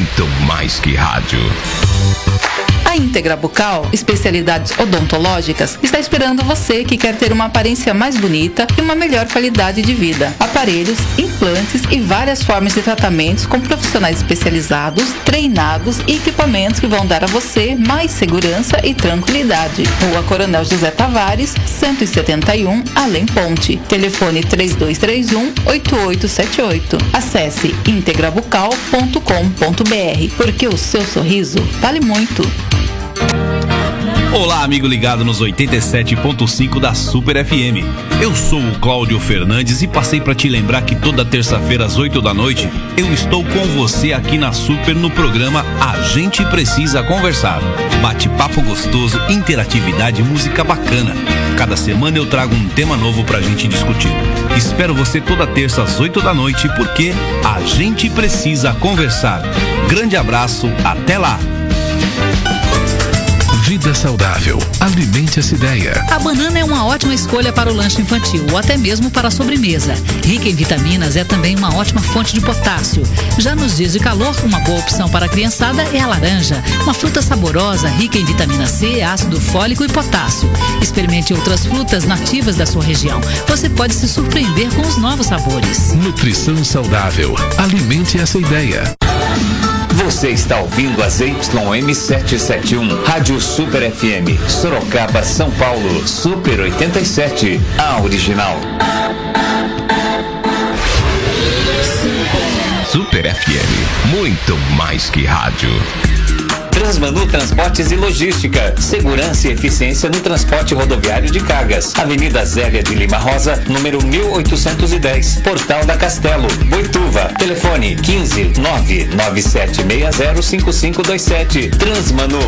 muito mais que rádio. A Íntegra Bucal, especialidades odontológicas, está esperando você que quer ter uma aparência mais bonita e uma melhor qualidade de vida. Aparelhos, implantes e várias formas de tratamentos com profissionais especializados, treinados e equipamentos que vão dar a você mais segurança e tranquilidade. Rua Coronel José Tavares, 171, Além Ponte. Telefone 3231 8878. Acesse integrabucal.com.br, porque o seu sorriso vale muito. Olá, amigo ligado nos 87.5 da Super FM. Eu sou o Cláudio Fernandes e passei para te lembrar que toda terça-feira às 8 da noite eu estou com você aqui na Super no programa A Gente Precisa Conversar. Bate-papo gostoso, interatividade, música bacana. Cada semana eu trago um tema novo pra gente discutir. Espero você toda terça às 8 da noite porque a gente precisa conversar. Grande abraço, até lá! Vida saudável. Alimente essa ideia. A banana é uma ótima escolha para o lanche infantil ou até mesmo para a sobremesa. Rica em vitaminas, é também uma ótima fonte de potássio. Já nos dias de calor, uma boa opção para a criançada é a laranja, uma fruta saborosa, rica em vitamina C, ácido fólico e potássio. Experimente outras frutas nativas da sua região. Você pode se surpreender com os novos sabores. Nutrição saudável. Alimente essa ideia. Você está ouvindo a ZYM771, Rádio Super FM, Sorocaba, São Paulo, Super 87, a original. Super FM. Muito mais que rádio. Transmanu Transportes e Logística. Segurança e eficiência no transporte rodoviário de cargas. Avenida Zélia de Lima Rosa, número 1810. Portal da Castelo, Boituva. Telefone 15 997605527. Transmanu.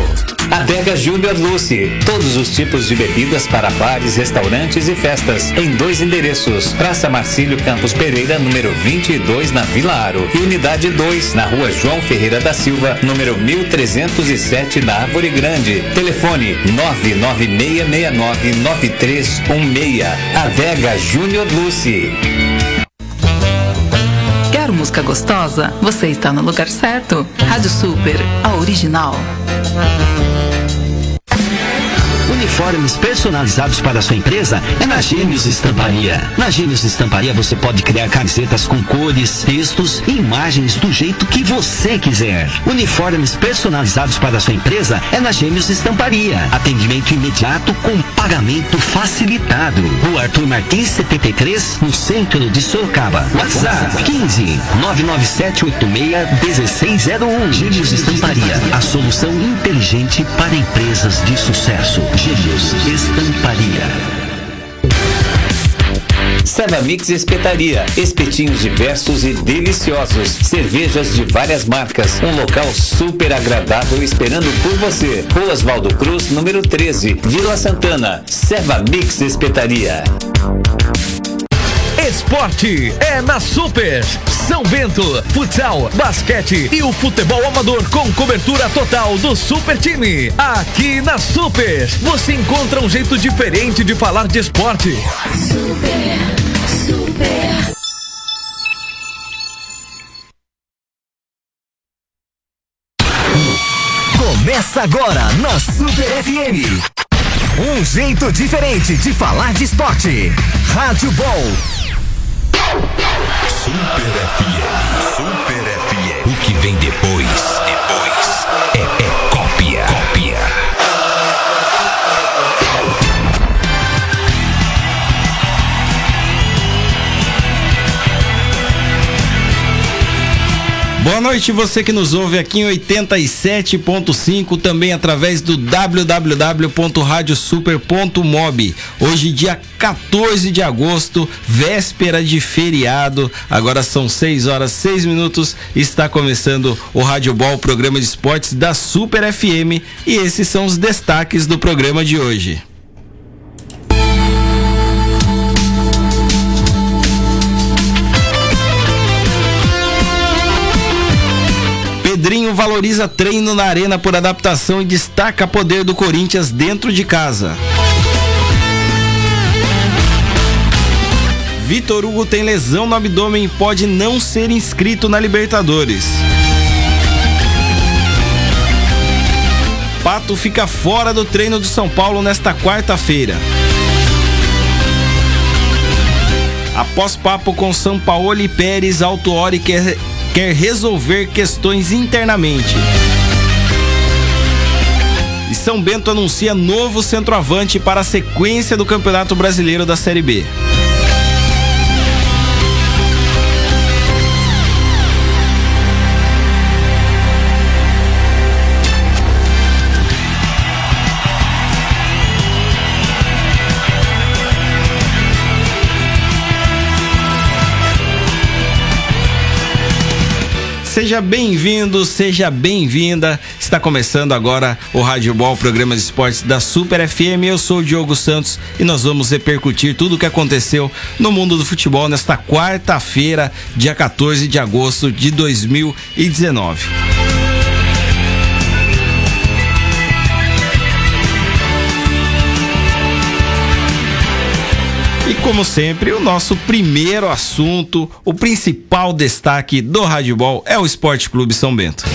Adega Júnior Lucy. Todos os tipos de bebidas para bares, restaurantes e festas. Em dois endereços. Praça Marcílio Campos Pereira, número 22, na Vila Aro. E unidade 2, na rua João Ferreira da Silva, número 1307, na Árvore Grande. Telefone 996699316. Adega Júnior Lucy. Quer música gostosa? Você está no lugar certo. Rádio Super, a original. Uniformes personalizados para sua empresa é na Gênios Estamparia. Na Gênios Estamparia você pode criar camisetas com cores, textos e imagens do jeito que você quiser. Uniformes personalizados para sua empresa é na Gênios Estamparia. Atendimento imediato com pagamento facilitado. Rua Arthur Martins 73, no centro de Sorocaba. WhatsApp 15 99786 1601. Gênios Estamparia, a solução inteligente para empresas de sucesso. Gênios Estamparia. Seva Mix Espetaria. Espetinhos diversos e deliciosos. Cervejas de várias marcas. Um local super agradável esperando por você. Rua Oswaldo Cruz, número 13, Vila Santana. Seva Mix Espetaria. Esporte é na Super. São Bento, futsal, basquete e o futebol amador com cobertura total do Super Time. Aqui na Super, você encontra um jeito diferente de falar de esporte. Super, super. Começa agora na Super FM. Um jeito diferente de falar de esporte. Rádio Ball. Super FM. Super FM. O que vem depois? Boa noite, você que nos ouve aqui em 87.5, também através do www.radiosuper.mob. Hoje, dia 14 de agosto, véspera de feriado. Agora são 6 horas 6 minutos. Está começando o Rádio Ball, programa de esportes da Super FM. E esses são os destaques do programa de hoje. Pedrinho valoriza treino na arena por adaptação e destaca poder do Corinthians dentro de casa. Vitor Hugo tem lesão no abdômen e pode não ser inscrito na Libertadores. Pato fica fora do treino do São Paulo nesta quarta-feira. Após papo com São Paulo e Pérez, Autuori quer, quer resolver questões internamente. E São Bento anuncia novo centroavante para a sequência do Campeonato Brasileiro da Série B. Seja bem-vindo, seja bem-vinda. Está começando agora o Rádio Ball, programa de esportes da Super FM. Eu sou o Diogo Santos e nós vamos repercutir tudo o que aconteceu no mundo do futebol nesta quarta-feira, dia 14 de agosto de 2019. E como sempre, o nosso primeiro assunto, o principal destaque do Rádio Ball é o Esporte Clube São Bento.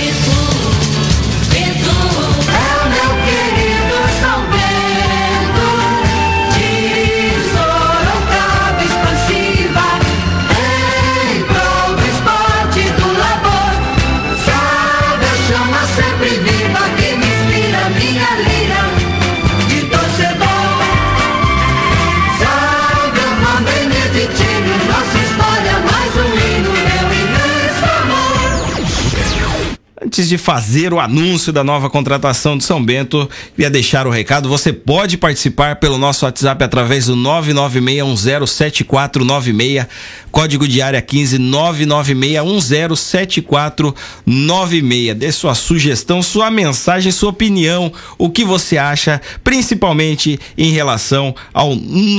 Antes de fazer o anúncio da nova contratação de São Bento, queria deixar o recado. Você pode participar pelo nosso WhatsApp através do 996107496, código de área 15 996107496. Dê sua sugestão, sua mensagem, sua opinião, o que você acha, principalmente em relação ao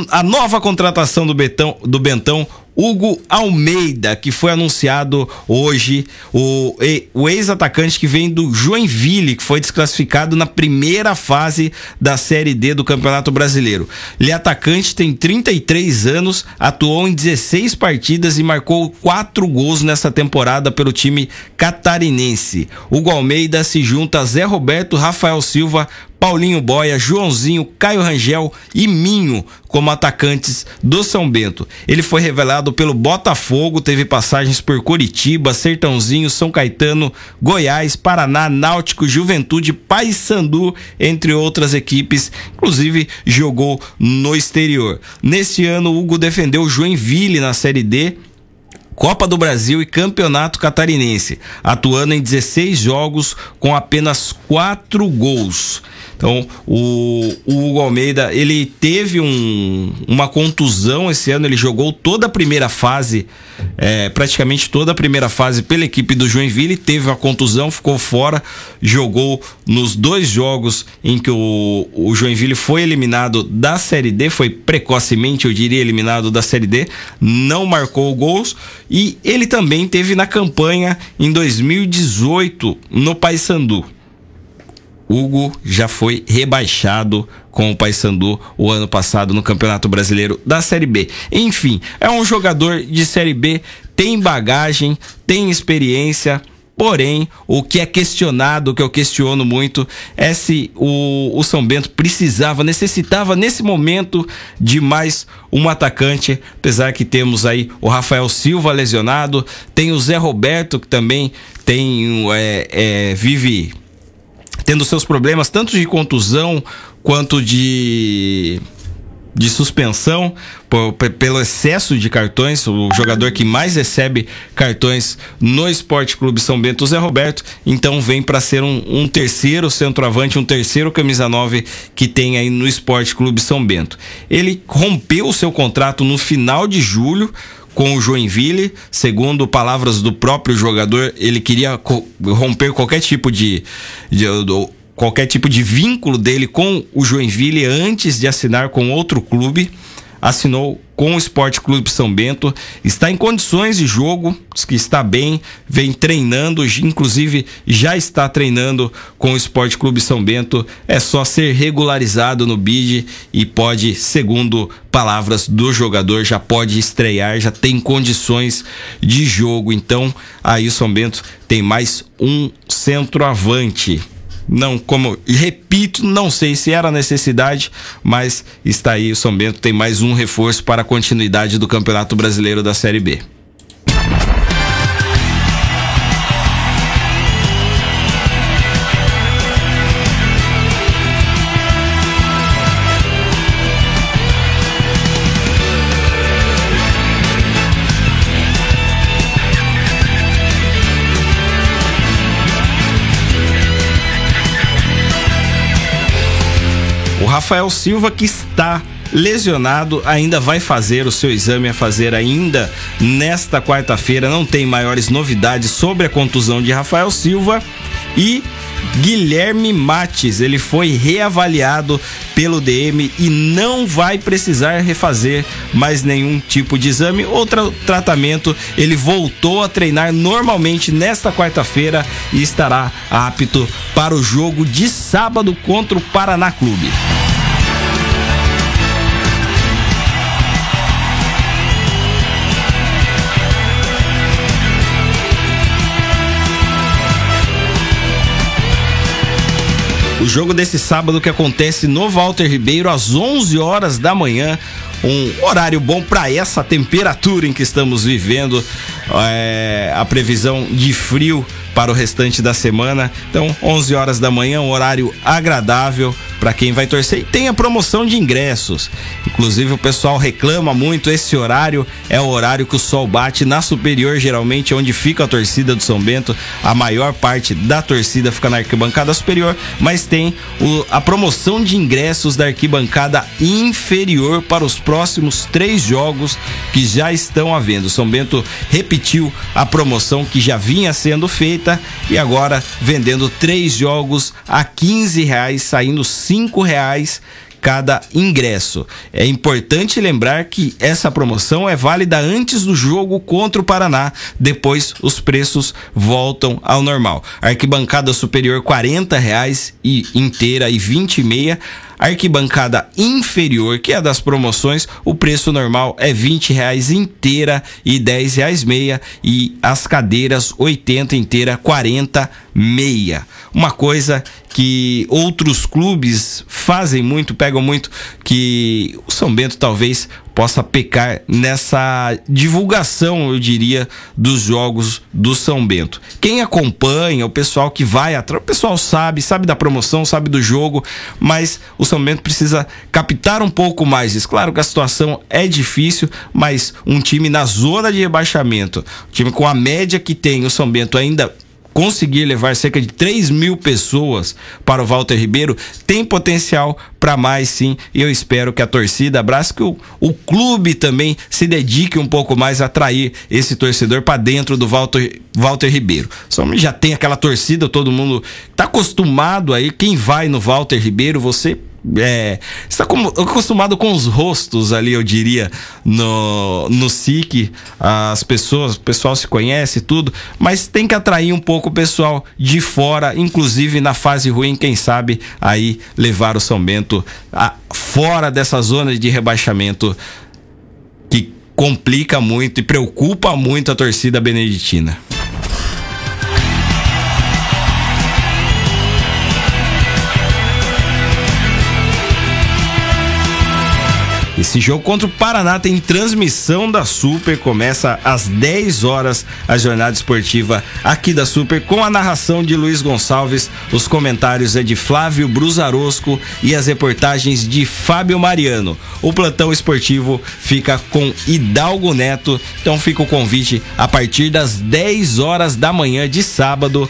a nova contratação do Betão, do Bentão Hugo Almeida, que foi anunciado hoje, o, o ex-atacante que vem do Joinville, que foi desclassificado na primeira fase da Série D do Campeonato Brasileiro. Ele é atacante, tem 33 anos, atuou em 16 partidas e marcou quatro gols nessa temporada pelo time catarinense. Hugo Almeida se junta a Zé Roberto, Rafael Silva, Paulinho Boia, Joãozinho, Caio Rangel e Minho como atacantes do São Bento. Ele foi revelado pelo Botafogo, teve passagens por Curitiba, Sertãozinho, São Caetano, Goiás, Paraná, Náutico, Juventude, Paysandu, entre outras equipes, inclusive jogou no exterior. Neste ano, Hugo defendeu Joinville na Série D Copa do Brasil e Campeonato Catarinense, atuando em 16 jogos com apenas 4 gols. Então, o, o Hugo Almeida, ele teve um, uma contusão esse ano, ele jogou toda a primeira fase, é, praticamente toda a primeira fase pela equipe do Joinville, teve uma contusão, ficou fora, jogou nos dois jogos em que o, o Joinville foi eliminado da Série D, foi precocemente, eu diria, eliminado da Série D, não marcou gols e ele também teve na campanha em 2018 no Paysandu. Hugo já foi rebaixado com o Paysandu o ano passado no Campeonato Brasileiro da Série B. Enfim, é um jogador de Série B, tem bagagem, tem experiência, Porém, o que é questionado, o que eu questiono muito, é se o, o, São Bento precisava, necessitava nesse momento de mais um atacante, apesar que temos aí o Rafael Silva lesionado, tem o Zé Roberto que também tem é, é, vive tendo seus problemas tanto de contusão quanto de de suspensão por, pelo excesso de cartões, o jogador que mais recebe cartões no Esporte Clube São Bento, Zé Roberto, então vem para ser um, um, terceiro centroavante, um terceiro camisa 9 que tem aí no Esporte Clube São Bento. Ele rompeu o seu contrato no final de julho com o Joinville, segundo palavras do próprio jogador, ele queria romper qualquer tipo de, de, de qualquer tipo de vínculo dele com o Joinville antes de assinar com outro clube. Assinou com o Esporte Clube São Bento, está em condições de jogo, que está bem, vem treinando, inclusive já está treinando com o Esporte Clube São Bento. É só ser regularizado no BID e pode, segundo palavras do jogador, já pode estrear, já tem condições de jogo. Então, aí o São Bento tem mais um centroavante Não, como repito, não sei se era necessidade, mas está aí o São Bento tem mais um reforço para a continuidade do Campeonato Brasileiro da Série B. Rafael Silva, que está lesionado, ainda vai fazer o seu exame a fazer ainda nesta quarta-feira. Não tem maiores novidades sobre a contusão de Rafael Silva e Guilherme Mates, ele foi reavaliado pelo DM e não vai precisar refazer mais nenhum tipo de exame ou tra tratamento. Ele voltou a treinar normalmente nesta quarta-feira e estará apto para o jogo de sábado contra o Paraná Clube. O jogo desse sábado que acontece no Walter Ribeiro às 11 horas da manhã. Um horário bom para essa temperatura em que estamos vivendo. É, a previsão de frio para o restante da semana. Então, 11 horas da manhã, um horário agradável para quem vai torcer. E tem a promoção de ingressos. Inclusive, o pessoal reclama muito. Esse horário é o horário que o sol bate na superior, geralmente, onde fica a torcida do São Bento. A maior parte da torcida fica na arquibancada superior, mas tem o, a promoção de ingressos da arquibancada inferior para os próximos três jogos que já estão havendo. São Bento repetiu a promoção que já vinha sendo feita e agora vendendo três jogos a 15 reais, saindo cinco reais cada ingresso. É importante lembrar que essa promoção é válida antes do jogo contra o Paraná. Depois os preços voltam ao normal. Arquibancada superior R$ reais e inteira e vinte e meia Arquibancada inferior, que é a das promoções, o preço normal é vinte reais inteira e dez reais meia e as cadeiras 80 inteira, 40 meia. Uma coisa que outros clubes fazem muito, pegam muito, que o São Bento talvez possa pecar nessa divulgação, eu diria, dos jogos do São Bento. Quem acompanha, o pessoal que vai atrás, o pessoal sabe, sabe da promoção, sabe do jogo, mas o São Bento precisa captar um pouco mais isso. Claro que a situação é difícil, mas um time na zona de rebaixamento, um time com a média que tem o São Bento ainda conseguir levar cerca de 3 mil pessoas para o Walter Ribeiro, tem potencial para mais sim. E eu espero que a torcida abrace, que o, o clube também se dedique um pouco mais a atrair esse torcedor para dentro do Walter, Walter Ribeiro. Só já tem aquela torcida, todo mundo está acostumado aí. Quem vai no Walter Ribeiro, você é, está acostumado com os rostos ali, eu diria, no, no SIC, as pessoas, o pessoal se conhece tudo, mas tem que atrair um pouco o pessoal de fora, inclusive na fase ruim, quem sabe aí levar o São Bento a, fora dessa zona de rebaixamento que complica muito e preocupa muito a torcida beneditina. Esse jogo contra o Paraná tem transmissão da Super, começa às 10 horas a jornada esportiva aqui da Super, com a narração de Luiz Gonçalves, os comentários é de Flávio Brusarosco e as reportagens de Fábio Mariano. O plantão esportivo fica com Hidalgo Neto, então fica o convite a partir das 10 horas da manhã de sábado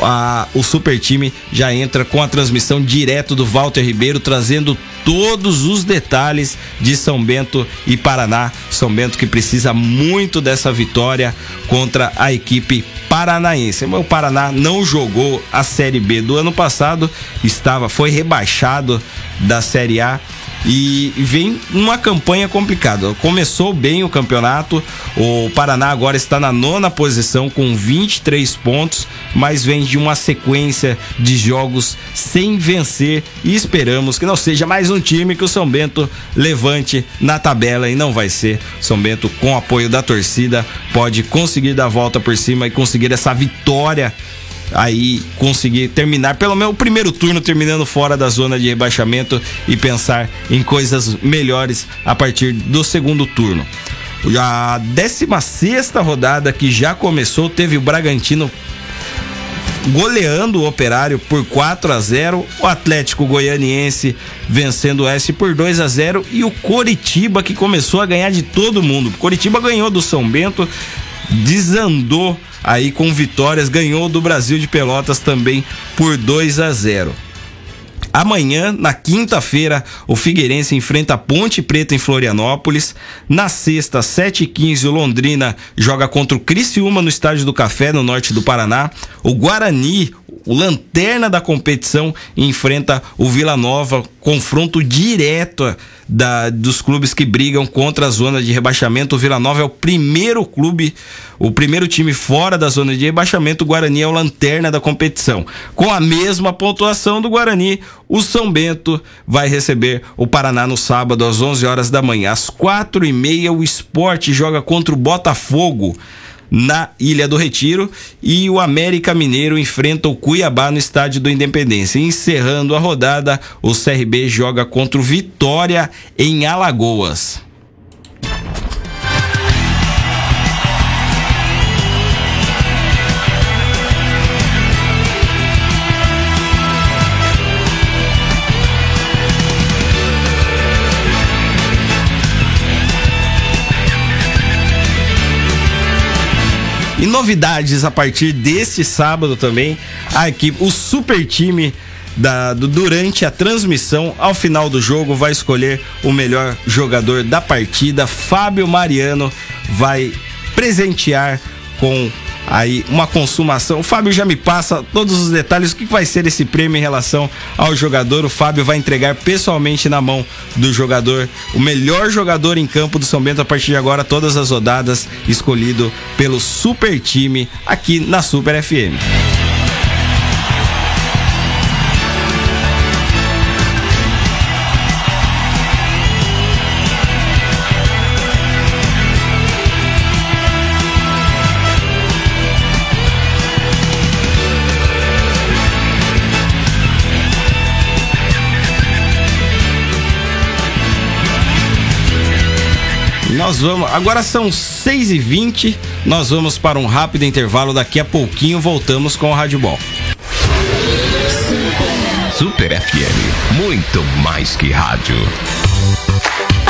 a, o super time já entra com a transmissão direto do Walter Ribeiro, trazendo todos os detalhes de São Bento e Paraná. São Bento que precisa muito dessa vitória contra a equipe paranaense. O Paraná não jogou a Série B do ano passado, estava foi rebaixado da Série A e vem numa campanha complicada. Começou bem o campeonato, o Paraná agora está na nona posição com 23 pontos, mas vem de uma sequência de jogos sem vencer e esperamos que não seja mais um time que o São Bento levante na tabela e não vai ser. São Bento, com apoio da torcida, pode conseguir dar volta por cima e conseguir essa vitória aí conseguir terminar, pelo menos o primeiro turno terminando fora da zona de rebaixamento e pensar em coisas melhores a partir do segundo turno. A 16 rodada que já começou, teve o Bragantino goleando o Operário por 4 a 0, o Atlético Goianiense vencendo o S por 2 a 0 e o Coritiba que começou a ganhar de todo mundo. O Coritiba ganhou do São Bento, desandou aí com vitórias, ganhou do Brasil de Pelotas também por 2 a 0. Amanhã, na quinta-feira, o Figueirense enfrenta a Ponte Preta em Florianópolis. Na sexta, 7h15, o Londrina joga contra o Criciúma no Estádio do Café, no norte do Paraná. O Guarani, o lanterna da competição, enfrenta o Vila Nova, confronto direto da, dos clubes que brigam contra a zona de rebaixamento. O Vila Nova é o primeiro clube, o primeiro time fora da zona de rebaixamento. O Guarani é o lanterna da competição. Com a mesma pontuação do Guarani, o São Bento vai receber o Paraná no sábado às 11 horas da manhã. Às quatro e meia, o Esporte joga contra o Botafogo na Ilha do Retiro e o América Mineiro enfrenta o Cuiabá no estádio do Independência. Encerrando a rodada, o CRB joga contra o Vitória em Alagoas. E novidades a partir deste sábado também, a equipe, o super time da, do, durante a transmissão, ao final do jogo, vai escolher o melhor jogador da partida. Fábio Mariano vai presentear com aí uma consumação. O Fábio já me passa todos os detalhes, o que vai ser esse prêmio em relação ao jogador. O Fábio vai entregar pessoalmente na mão do jogador, o melhor jogador em campo do São Bento a partir de agora, todas as rodadas, escolhido pelo super time aqui na Super FM. Nós vamos. Agora são 6 e 20 Nós vamos para um rápido intervalo. Daqui a pouquinho voltamos com o Rádio Ball. Super FM. Muito mais que rádio.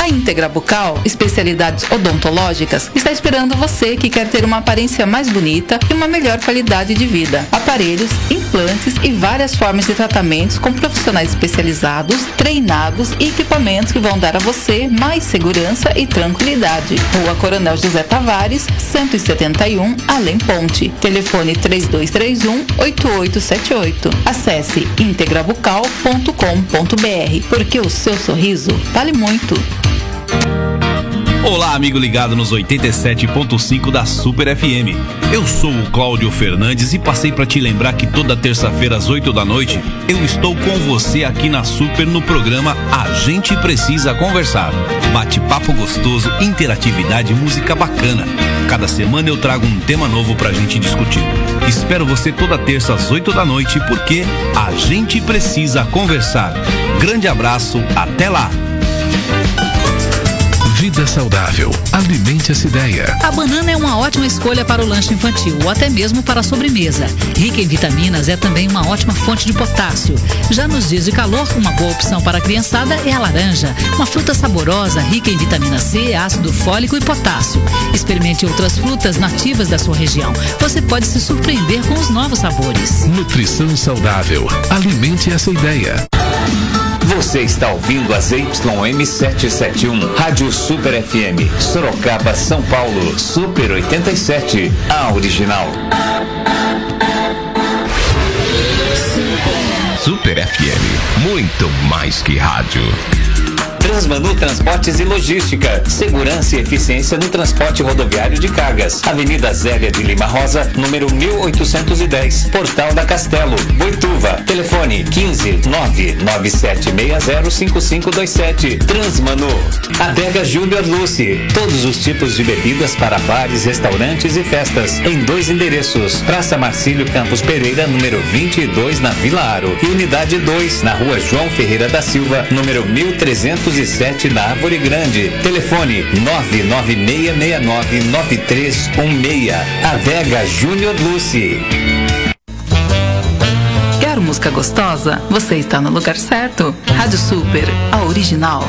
A Íntegra Bucal, especialidades odontológicas, está esperando você que quer ter uma aparência mais bonita e uma melhor qualidade de vida. Aparelhos, implantes e várias formas de tratamentos com profissionais especializados, treinados e equipamentos que vão dar a você mais segurança e tranquilidade. Rua Coronel José Tavares, 171, Além Ponte. Telefone 3231 8878. Acesse integrabucal.com.br, porque o seu sorriso vale muito. Olá, amigo ligado nos 87.5 da Super FM. Eu sou o Cláudio Fernandes e passei para te lembrar que toda terça-feira às 8 da noite eu estou com você aqui na Super no programa A Gente Precisa Conversar. Bate-papo gostoso, interatividade e música bacana. Cada semana eu trago um tema novo pra gente discutir. Espero você toda terça às 8 da noite porque a gente precisa conversar. Grande abraço, até lá! Vida saudável. Alimente essa ideia. A banana é uma ótima escolha para o lanche infantil ou até mesmo para a sobremesa. Rica em vitaminas, é também uma ótima fonte de potássio. Já nos dias de calor, uma boa opção para a criançada é a laranja, uma fruta saborosa, rica em vitamina C, ácido fólico e potássio. Experimente outras frutas nativas da sua região. Você pode se surpreender com os novos sabores. Nutrição saudável. Alimente essa ideia. Você está ouvindo a ZYM771, Rádio Super FM, Sorocaba, São Paulo, Super 87, a original. Super FM. Muito mais que rádio. Transmanu Transportes e Logística. Segurança e eficiência no transporte rodoviário de cargas. Avenida Zélia de Lima Rosa, número 1810. Portal da Castelo, Boituva. Telefone 15 997605527. Transmanu. Adega Júnior Lucy. Todos os tipos de bebidas para bares, restaurantes e festas. Em dois endereços. Praça Marcílio Campos Pereira, número 22, na Vila Aro. E unidade 2, na rua João Ferreira da Silva, número 1307, na Árvore Grande. Telefone 996699316. Adega Júnior Lucy. Quer música gostosa? Você está no lugar certo. Rádio Super, a original.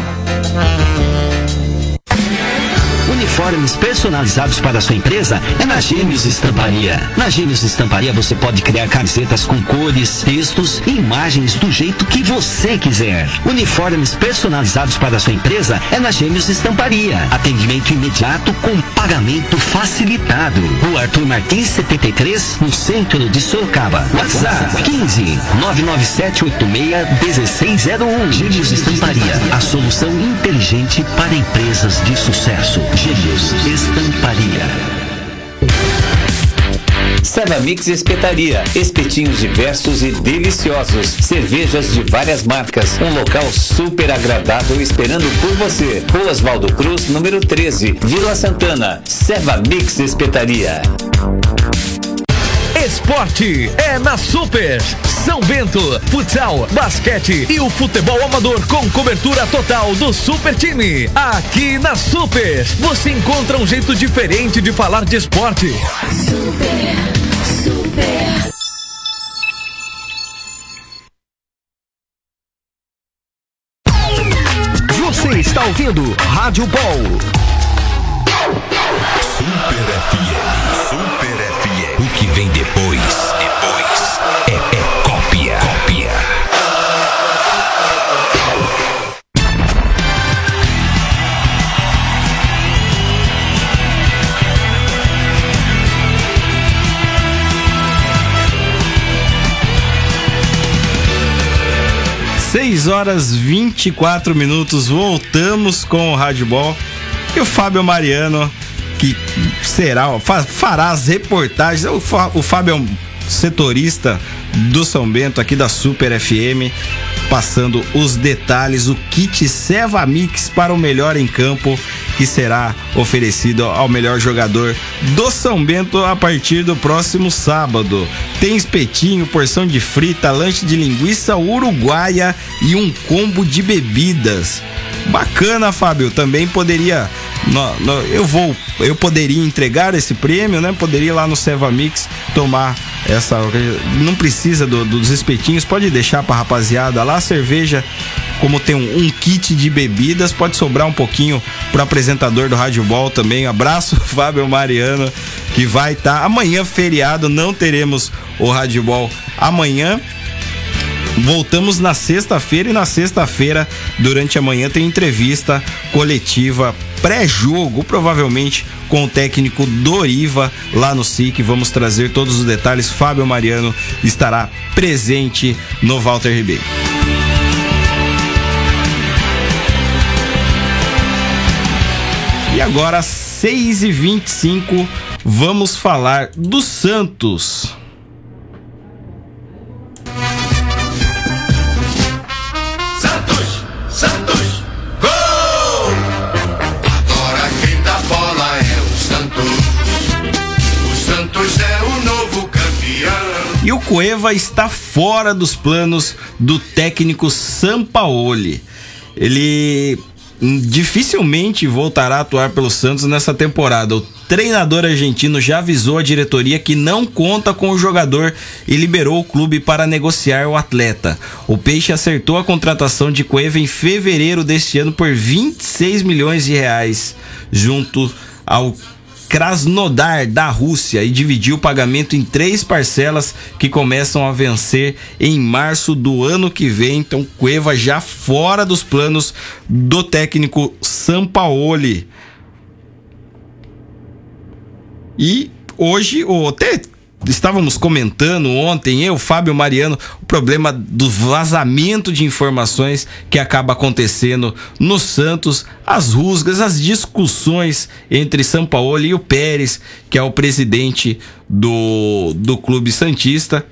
Uniformes personalizados para sua empresa é na Gênios Estamparia. Na Gênios Estamparia você pode criar camisetas com cores, textos e imagens do jeito que você quiser. Uniformes personalizados para sua empresa é na Gênios Estamparia. Atendimento imediato com pagamento facilitado. Rua Arthur Martins 73, no centro de Sorocaba. WhatsApp 15 99786 1601. Gênios Estamparia, a solução inteligente para empresas de sucesso. Gênios Estamparia. Serra Mix Espetaria. Espetinhos diversos e deliciosos. Cervejas de várias marcas. Um local super agradável esperando por você. Rua Oswaldo Cruz, número 13, Vila Santana. Serra Mix Espetaria. Esporte é na Super. São Bento, futsal, basquete e o futebol amador com cobertura total do Super Time. Aqui na Super, você encontra um jeito diferente de falar de esporte. Super, super. Você está ouvindo Rádio Ball. Super FM. Vem depois? Depois é, é cópia. Cópia. Seis horas 24 minutos, voltamos com o Rádio Ball. E o Fábio Mariano, que será, fa- fará as reportagens. O, Fá- o Fábio é um setorista do São Bento, aqui da Super FM, passando os detalhes, o kit Seva Mix para o melhor em campo, que será oferecido ao melhor jogador do São Bento a partir do próximo sábado. Tem espetinho, porção de frita, lanche de linguiça uruguaia e um combo de bebidas. Bacana, Fábio. Também poderia. no- no- eu vou. Eu poderia entregar esse prêmio, né? Poderia ir lá no Seva Mix tomar essa. Não precisa do- dos espetinhos, pode deixar pra rapaziada lá. Cerveja, como tem um, um kit de bebidas, pode sobrar um pouquinho pro apresentador do Rádio Ball também. Abraço, Fábio Mariano, que vai estar. Amanhã, feriado, não teremos o Rádio Ball amanhã. Voltamos na sexta-feira e na sexta-feira, durante a manhã, tem entrevista coletiva pré-jogo, provavelmente com o técnico Doriva lá no SIC. Vamos trazer todos os detalhes. Fábio Mariano estará presente no Walter Ribeiro. E agora, 6h25, vamos falar do Santos. Santos, Santos, gol! Agora quem dá bola é o Santos. O Santos é o novo campeão. E o Cueva está fora dos planos do técnico Sampaoli. Ele dificilmente voltará a atuar pelo Santos nessa temporada. O treinador argentino já avisou a diretoria que não conta com o jogador e liberou o clube para negociar o atleta. O Peixe acertou a contratação de Cueva em fevereiro deste ano por 26 milhões de reais, junto ao Krasnodar da Rússia e dividiu o pagamento em três parcelas que começam a vencer em março do ano que vem. Então, Cueva já fora dos planos do técnico Sampaoli. E hoje, o, te- estávamos comentando ontem, eu, Fábio Mariano, o problema do vazamento de informações que acaba acontecendo no Santos, as rusgas, as discussões entre São Paulo e o Pérez, que é o presidente do, do Clube Santista.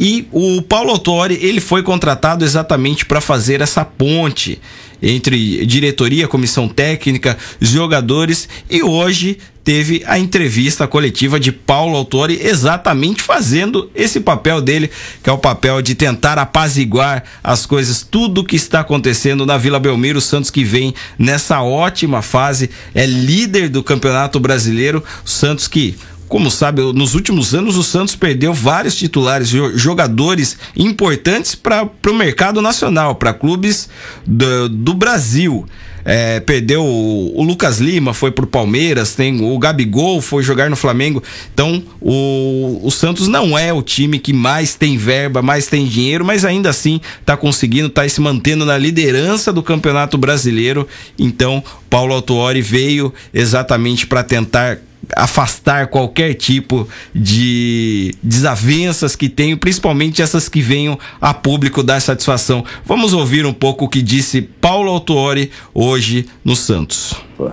E o Paulo Autori, ele foi contratado exatamente para fazer essa ponte entre diretoria, comissão técnica, jogadores e hoje teve a entrevista coletiva de Paulo Autori exatamente fazendo esse papel dele, que é o papel de tentar apaziguar as coisas, tudo que está acontecendo na Vila Belmiro, Santos que vem nessa ótima fase, é líder do Campeonato Brasileiro, Santos que como sabe, nos últimos anos o Santos perdeu vários titulares, jogadores importantes para o mercado nacional, para clubes do, do Brasil. É, perdeu o, o, Lucas Lima, foi pro Palmeiras, tem o Gabigol, foi jogar no Flamengo. Então, o, o Santos não é o time que mais tem verba, mais tem dinheiro, mas ainda assim tá conseguindo, tá se mantendo na liderança do Campeonato Brasileiro. Então, Paulo Autuori veio exatamente para tentar afastar qualquer tipo de desavenças que tenho, principalmente essas que venham a público dar satisfação. Vamos ouvir um pouco o que disse Paulo Autuori hoje no Santos. A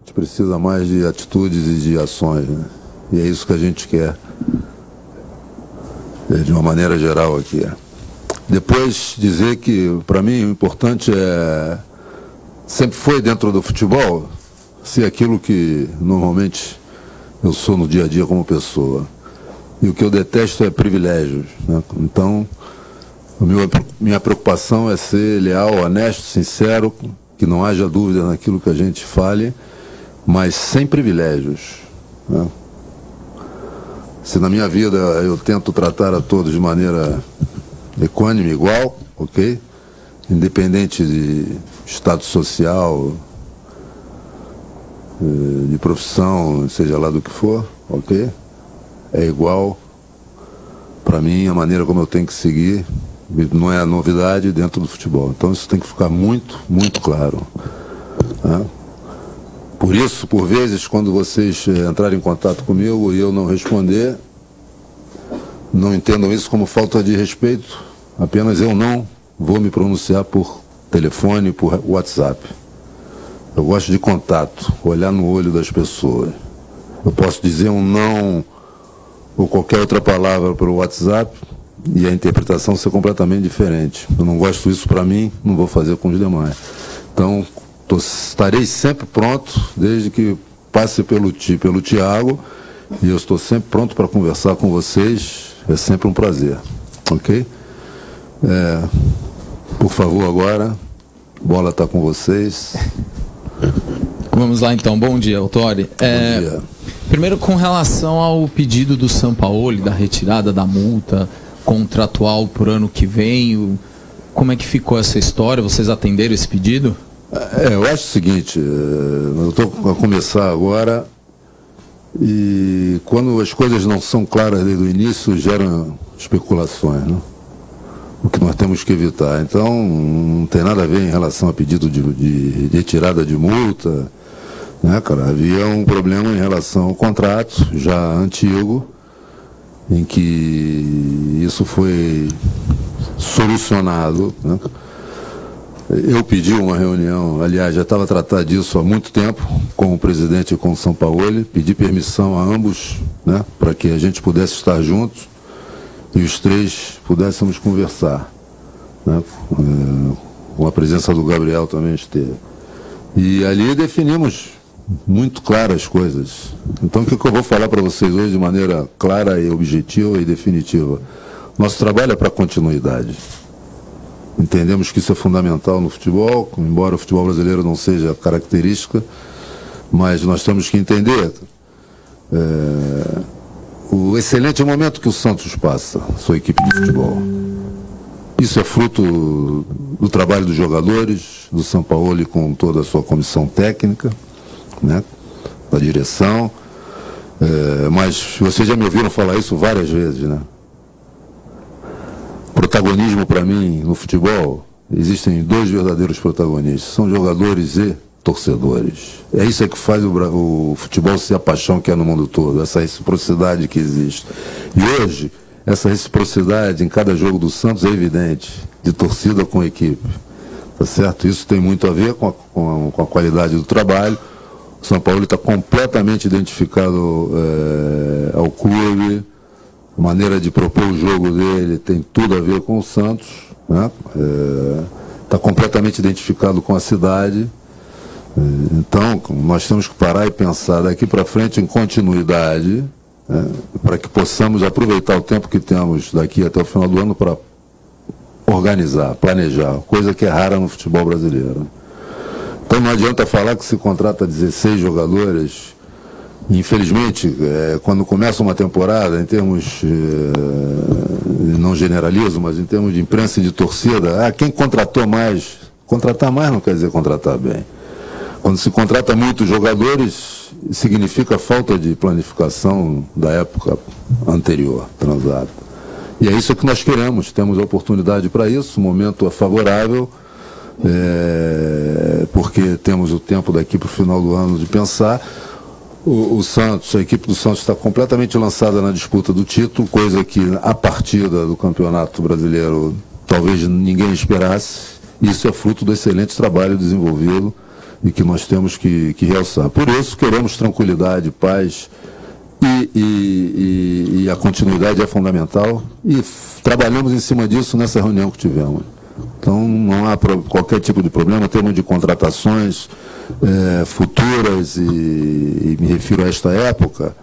gente precisa mais de atitudes e de ações, né? E é isso que a gente quer, é, de uma maneira geral aqui. Depois dizer que, para mim, o importante é sempre foi dentro do futebol ser aquilo que normalmente eu sou no dia a dia como pessoa. E o que eu detesto é privilégios. Né? Então, minha preocupação é ser leal, honesto, sincero, que não haja dúvida naquilo que a gente fale, mas sem privilégios. Né? Se na minha vida eu tento tratar a todos de maneira equânime, igual, ok? Independente de estado social, de profissão, seja lá do que for, ok? É igual para mim a maneira como eu tenho que seguir, não é novidade dentro do futebol. Então isso tem que ficar muito, muito claro. Né? Por isso, por vezes, quando vocês eh, entrarem em contato comigo e eu não responder, não entendam isso como falta de respeito. Apenas eu não vou me pronunciar por telefone, por WhatsApp. Eu gosto de contato, olhar no olho das pessoas. Eu posso dizer um não ou qualquer outra palavra pelo WhatsApp e a interpretação ser completamente diferente. Eu não gosto disso para mim, não vou fazer com os demais. Então, tô, estarei sempre pronto, desde que passe pelo, pelo Tiago, e eu estou sempre pronto para conversar com vocês. É sempre um prazer. Ok? É, por favor, agora, bola está com vocês. Vamos lá então, bom dia, Autori. É, dia. Primeiro, com relação ao pedido do São Paulo da retirada da multa contratual por ano que vem, como é que ficou essa história? Vocês atenderam esse pedido? É, eu acho o seguinte, é, eu estou a começar agora e quando as coisas não são claras desde o início, geram especulações, né? O que nós temos que evitar. Então, não tem nada a ver em relação a pedido de, de, de retirada de multa, né, cara? Havia um problema em relação ao contrato já antigo, em que isso foi solucionado. Né? Eu pedi uma reunião, aliás, já estava tratado disso há muito tempo com o presidente e com o São Paulo, pedi permissão a ambos né, para que a gente pudesse estar juntos e os três pudéssemos conversar. Né? É, com a presença do Gabriel também esteve. E ali definimos muito claras as coisas. Então o que, eu vou falar para vocês hoje de maneira clara e objetiva e definitiva? Nosso trabalho é para continuidade. Entendemos que isso é fundamental no futebol, embora o futebol brasileiro não seja característica, mas nós temos que entender. É, o excelente momento que o Santos passa, sua equipe de futebol. Isso é fruto do trabalho dos jogadores, do São Paulo com toda a sua comissão técnica, né, da direção. É, mas vocês já me ouviram falar isso várias vezes, né? Protagonismo para mim no futebol, existem dois verdadeiros protagonistas, são jogadores e torcedores. É isso que faz o, o, futebol ser a paixão que é no mundo todo, essa reciprocidade que existe. E hoje, essa reciprocidade em cada jogo do Santos é evidente, de torcida com equipe. Tá certo? Isso tem muito a ver com a, com a, com a qualidade do trabalho. O São Paulo está completamente identificado é, ao clube, a maneira de propor o jogo dele tem tudo a ver com o Santos. Está né? é, completamente identificado com a cidade. É, então, nós temos que parar e pensar daqui para frente em continuidade, né? para que possamos aproveitar o tempo que temos daqui até o final do ano para organizar, planejar, coisa que é rara no futebol brasileiro. Então não adianta falar que se contrata 16 jogadores. Infelizmente, é, quando começa uma temporada, em termos, é, não generalizo, mas em termos de imprensa e de torcida, ah, quem contratou mais? Contratar mais não quer dizer contratar bem. Quando se contrata muitos jogadores, significa falta de planificação da época anterior, transada. E é isso que nós queremos, temos a oportunidade para isso, o momento é favorável, é, porque temos o tempo daqui para o final do ano de pensar. O, o, Santos, a equipe do Santos está completamente lançada na disputa do título, coisa que a partida do Campeonato Brasileiro talvez ninguém esperasse. Isso é fruto do excelente trabalho desenvolvido e que nós temos que, que realçar. Por isso, queremos tranquilidade, paz e, e, e, a continuidade é fundamental e trabalhamos em cima disso nessa reunião que tivemos. Então não há qualquer tipo de problema, temos de contratações é, futuras e, e, me refiro a esta época.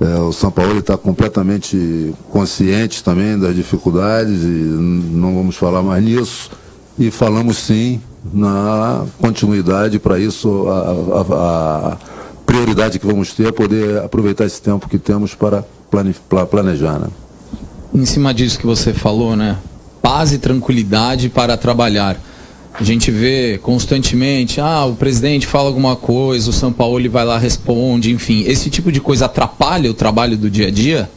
É, o São Paulo está completamente consciente também das dificuldades e não vamos falar mais nisso. E falamos sim na continuidade, para isso a, a, a prioridade que vamos ter é poder aproveitar esse tempo que temos para planejar. Né? Em cima disso que você falou, né? Paz e tranquilidade para trabalhar. A gente vê constantemente, ah, o presidente fala alguma coisa, o São Paulo ele vai lá responde, enfim, esse tipo de coisa atrapalha o trabalho do dia a dia?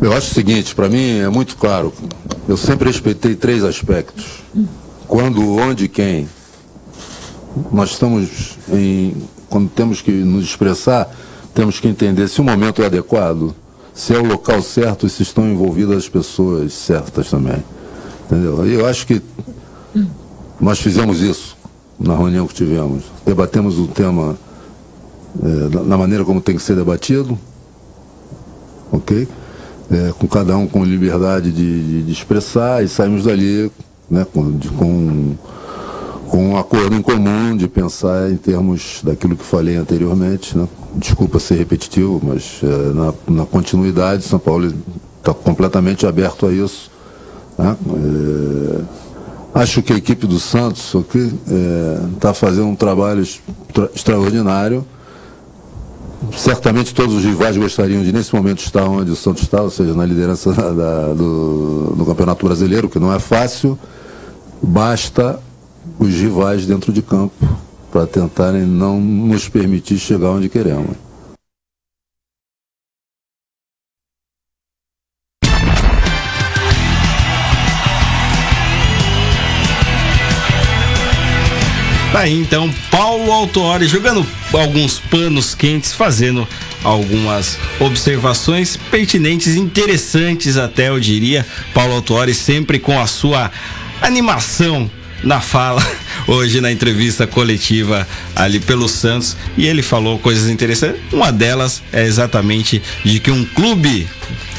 Eu acho o seguinte, para mim é muito claro. Eu sempre respeitei três aspectos: quando, onde, quem. Nós estamos em quando temos que nos expressar, temos que entender se o momento é adequado, se é o local certo e se estão envolvidas as pessoas certas também. Entendeu? E eu acho que nós fizemos isso na reunião que tivemos. Debatemos o tema é, na maneira como tem que ser debatido, ok? É, com cada um com liberdade de, de, de expressar e saímos dali né, com, de, com com um acordo em comum de pensar em termos daquilo que falei anteriormente. Né? Desculpa ser repetitivo, mas é, na, na, continuidade, São Paulo está completamente aberto a isso. Né? É, acho que a equipe do Santos está é, fazendo um trabalho extra, extraordinário. Certamente todos os rivais gostariam de, nesse momento, estar onde o Santos está, ou seja, na liderança da, do, do Campeonato Brasileiro, que não é fácil. Basta os rivais dentro de campo para tentarem não nos permitir chegar onde queremos. Aí então Paulo Autori jogando alguns panos quentes, fazendo algumas observações pertinentes, interessantes até eu diria. Paulo Autori sempre com a sua animação na fala hoje na entrevista coletiva ali pelo Santos e ele falou coisas interessantes. Uma delas é exatamente de que um clube,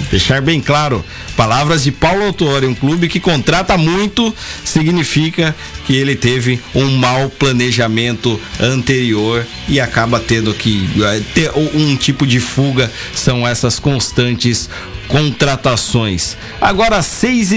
deixar bem claro, palavras de Paulo Autori, um clube que contrata muito significa que ele teve um mau planejamento anterior e acaba tendo que eh, ter um tipo de fuga são essas constantes contratações. Agora 6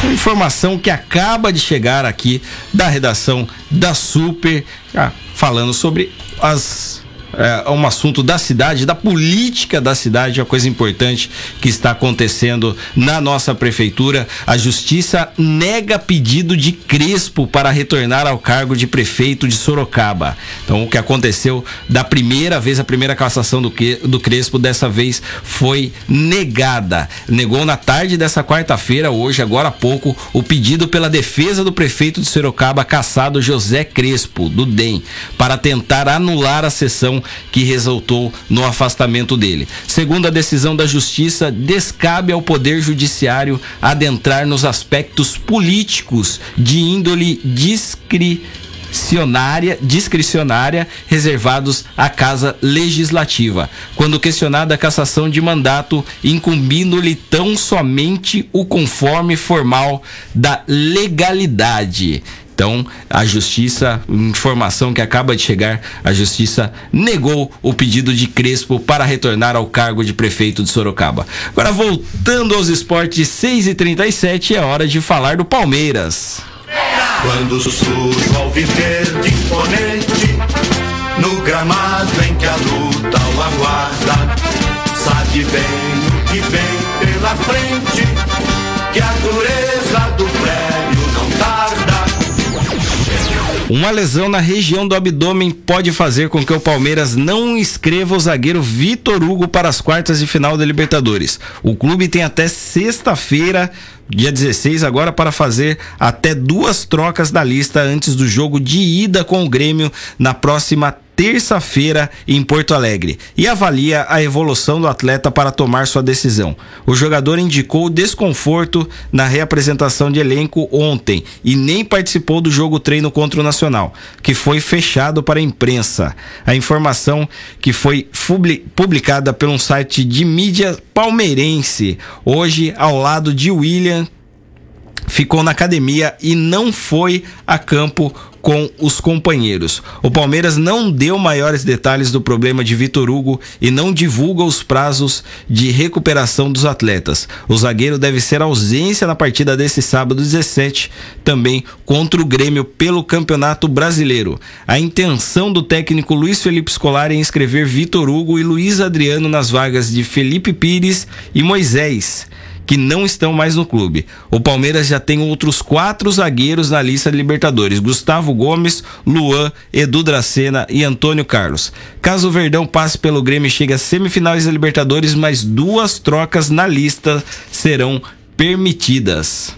35 informação que acaba de chegar aqui da redação da Super, ah, falando sobre as é, um assunto da cidade, da política da cidade, uma coisa importante que está acontecendo na nossa prefeitura. A justiça nega pedido de Crespo para retornar ao cargo de prefeito de Sorocaba. Então, o que aconteceu da primeira vez, a primeira cassação do, que, do Crespo, dessa vez foi negada. Negou na tarde dessa quarta-feira, hoje, agora há pouco, o pedido pela defesa do prefeito de Sorocaba, caçado José Crespo, do DEM, para tentar anular a sessão que resultou no afastamento dele. Segundo a decisão da Justiça, descabe ao Poder Judiciário adentrar nos aspectos políticos de índole discricionária, discricionária reservados à Casa Legislativa, quando questionada a cassação de mandato, incumbindo-lhe tão somente o conforme formal da legalidade. Então, a justiça, informação que acaba de chegar, a justiça negou o pedido de Crespo para retornar ao cargo de prefeito de Sorocaba. Agora, voltando aos esportes, 6 e 37 é hora de falar do Palmeiras. Quando surge ao viver de imponente, no gramado em que a luta o aguarda, sabe bem o que vem pela frente, que a dureza Uma lesão na região do abdômen pode fazer com que o Palmeiras não inscreva o zagueiro Vitor Hugo para as quartas de final da Libertadores. O clube tem até sexta-feira, dia 16, agora para fazer até duas trocas da lista antes do jogo de ida com o Grêmio na próxima terça-feira em Porto Alegre e avalia a evolução do atleta para tomar sua decisão. O jogador indicou desconforto na reapresentação de elenco ontem e nem participou do jogo treino contra o Nacional, que foi fechado para a imprensa. A informação que foi publicada por um site de mídia palmeirense, hoje ao lado de William ficou na academia e não foi a campo com os companheiros. O Palmeiras não deu maiores detalhes do problema de Vitor Hugo e não divulga os prazos de recuperação dos atletas. O zagueiro deve ser ausência na partida desse sábado 17, também contra o Grêmio pelo Campeonato Brasileiro. A intenção do técnico Luiz Felipe Scolari é inscrever Vitor Hugo e Luiz Adriano nas vagas de Felipe Pires e Moisés que não estão mais no clube. O Palmeiras já tem outros quatro zagueiros na lista de Libertadores: Gustavo Gomes, Luan, Edu Dracena e Antônio Carlos. Caso o Verdão passe pelo Grêmio e chegue às semifinais da Libertadores, mais duas trocas na lista serão permitidas.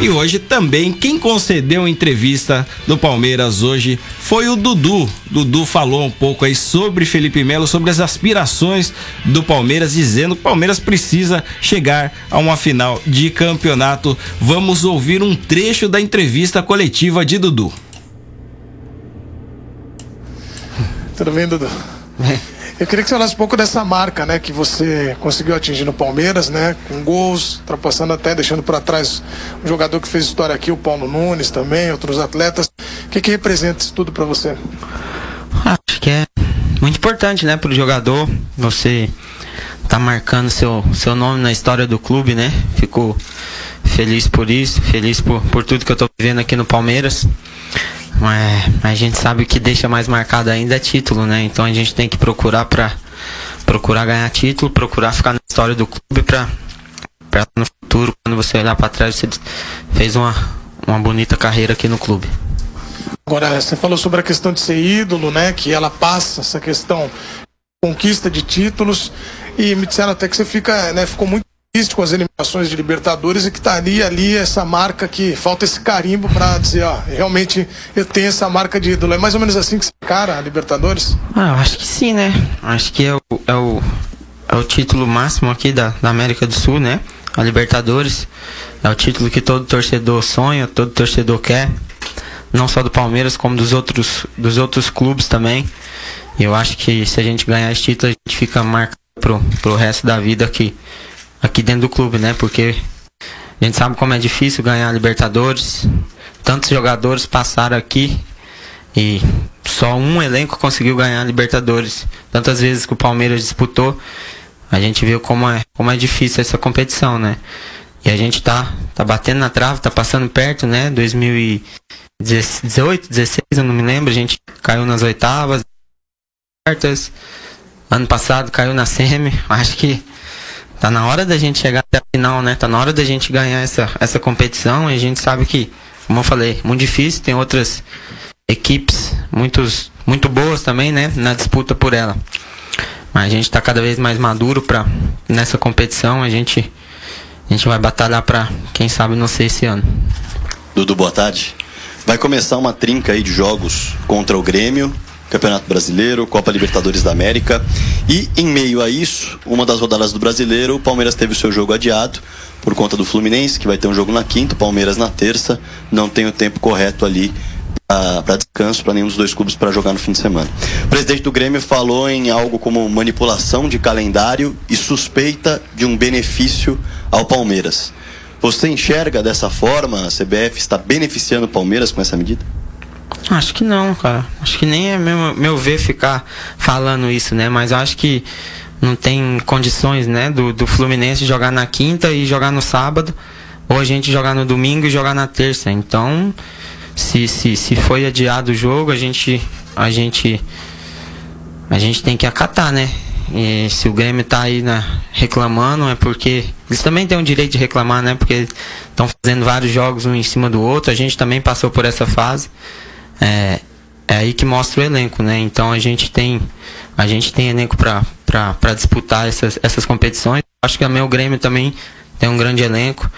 E hoje também quem concedeu entrevista do Palmeiras hoje foi o Dudu. Dudu falou um pouco aí sobre Felipe Melo, sobre as aspirações do Palmeiras, dizendo que o Palmeiras precisa chegar a uma final de campeonato. Vamos ouvir um trecho da entrevista coletiva de Dudu. Tudo bem, Dudu? Eu queria que você falasse um pouco dessa marca, né, que você conseguiu atingir no Palmeiras, né, com gols, ultrapassando até, deixando para trás um jogador que fez história aqui, o Paulo Nunes também, outros atletas. O que, que representa isso tudo para você? Acho que é muito importante, né, para o jogador. Você tá marcando seu, seu nome na história do clube, né? Fico feliz por isso, feliz por, por tudo que eu tô vivendo aqui no Palmeiras. Mas a gente sabe que deixa mais marcado ainda é título, né? Então a gente tem que procurar para procurar ganhar título, procurar ficar na história do clube para para no futuro, quando você olhar para trás, você fez uma uma bonita carreira aqui no clube. Agora, você falou sobre a questão de ser ídolo, né? Que ela passa essa questão conquista de títulos e me disseram até que você fica, né, ficou muito com as eliminações de Libertadores e que estaria ali essa marca que falta esse carimbo para dizer, ó, realmente eu tenho essa marca de ídolo. É mais ou menos assim que você cara a Libertadores? Ah, eu acho que sim, né? Acho que é o, é o, é o título máximo aqui da, da América do Sul, né? A Libertadores. É o título que todo torcedor sonha, todo torcedor quer. Não só do Palmeiras, como dos outros, dos outros clubes também. E eu acho que se a gente ganhar esse título, a gente fica marcado pro, pro resto da vida aqui aqui dentro do clube, né? Porque a gente sabe como é difícil ganhar Libertadores. Tantos jogadores passaram aqui e só um elenco conseguiu ganhar Libertadores. Tantas vezes que o Palmeiras disputou, a gente viu como é, como é difícil essa competição, né? E a gente tá, tá batendo na trave, tá passando perto, né? 2018, 16, eu não me lembro, a gente caiu nas oitavas, ano passado caiu na semi, acho que tá na hora da gente chegar até a final, né? Tá na hora da gente ganhar essa, essa competição e a gente sabe que, como eu falei, muito difícil, tem outras equipes muitos, muito boas também, né? Na disputa por ela. Mas a gente está cada vez mais maduro para nessa competição. A gente, a gente vai batalhar para, quem sabe, não ser esse ano. Dudu, boa tarde. Vai começar uma trinca aí de jogos contra o Grêmio, Campeonato Brasileiro, Copa Libertadores da América. E em meio a isso, uma das rodadas do Brasileiro, o Palmeiras teve o seu jogo adiado por conta do Fluminense, que vai ter um jogo na quinta, o Palmeiras na terça. Não tem o tempo correto ali para descanso para nenhum dos dois clubes para jogar no fim de semana. O presidente do Grêmio falou em algo como manipulação de calendário e suspeita de um benefício ao Palmeiras. Você enxerga dessa forma a CBF está beneficiando o Palmeiras com essa medida? Acho que não, cara. Acho que nem é meu, meu ver ficar falando isso, né? Mas acho que não tem condições, né, do, do Fluminense jogar na quinta e jogar no sábado, ou a gente jogar no domingo e jogar na terça. Então, se, se, se foi adiado o jogo, a gente, a gente, a gente tem que acatar, né? E se o Grêmio tá aí né, reclamando, é porque eles também têm o direito de reclamar, né? Porque estão fazendo vários jogos um em cima do outro. A gente também passou por essa fase. É, é aí que mostra o elenco, né? Então a gente tem, a gente tem elenco para disputar essas, essas competições. Acho que também o Grêmio também tem um grande elenco,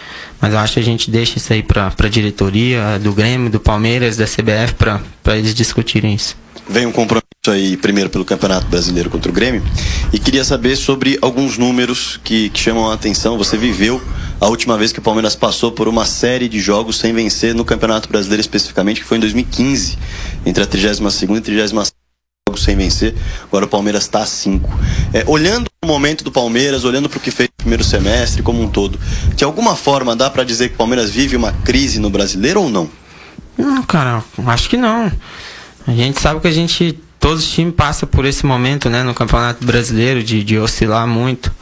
mas acho que a gente deixa isso aí para a diretoria do Grêmio, do Palmeiras, da CBF, para eles discutirem isso. Vem um compromisso aí, primeiro pelo Campeonato Brasileiro contra o Grêmio, e queria saber sobre alguns números que, que chamam a atenção. Você viveu a última vez que o Palmeiras passou por uma série de jogos sem vencer no Campeonato Brasileiro especificamente, que foi em 2015, entre a 32 e 36 jogos sem vencer. Agora o Palmeiras está a 5. É, olhando o momento do Palmeiras, olhando para o que fez no primeiro semestre como um todo, de alguma forma dá para dizer que o Palmeiras vive uma crise no brasileiro ou não? Não, cara, acho que não. A gente sabe que a gente, todos os times passam por esse momento, né, no Campeonato Brasileiro, de, de oscilar muito.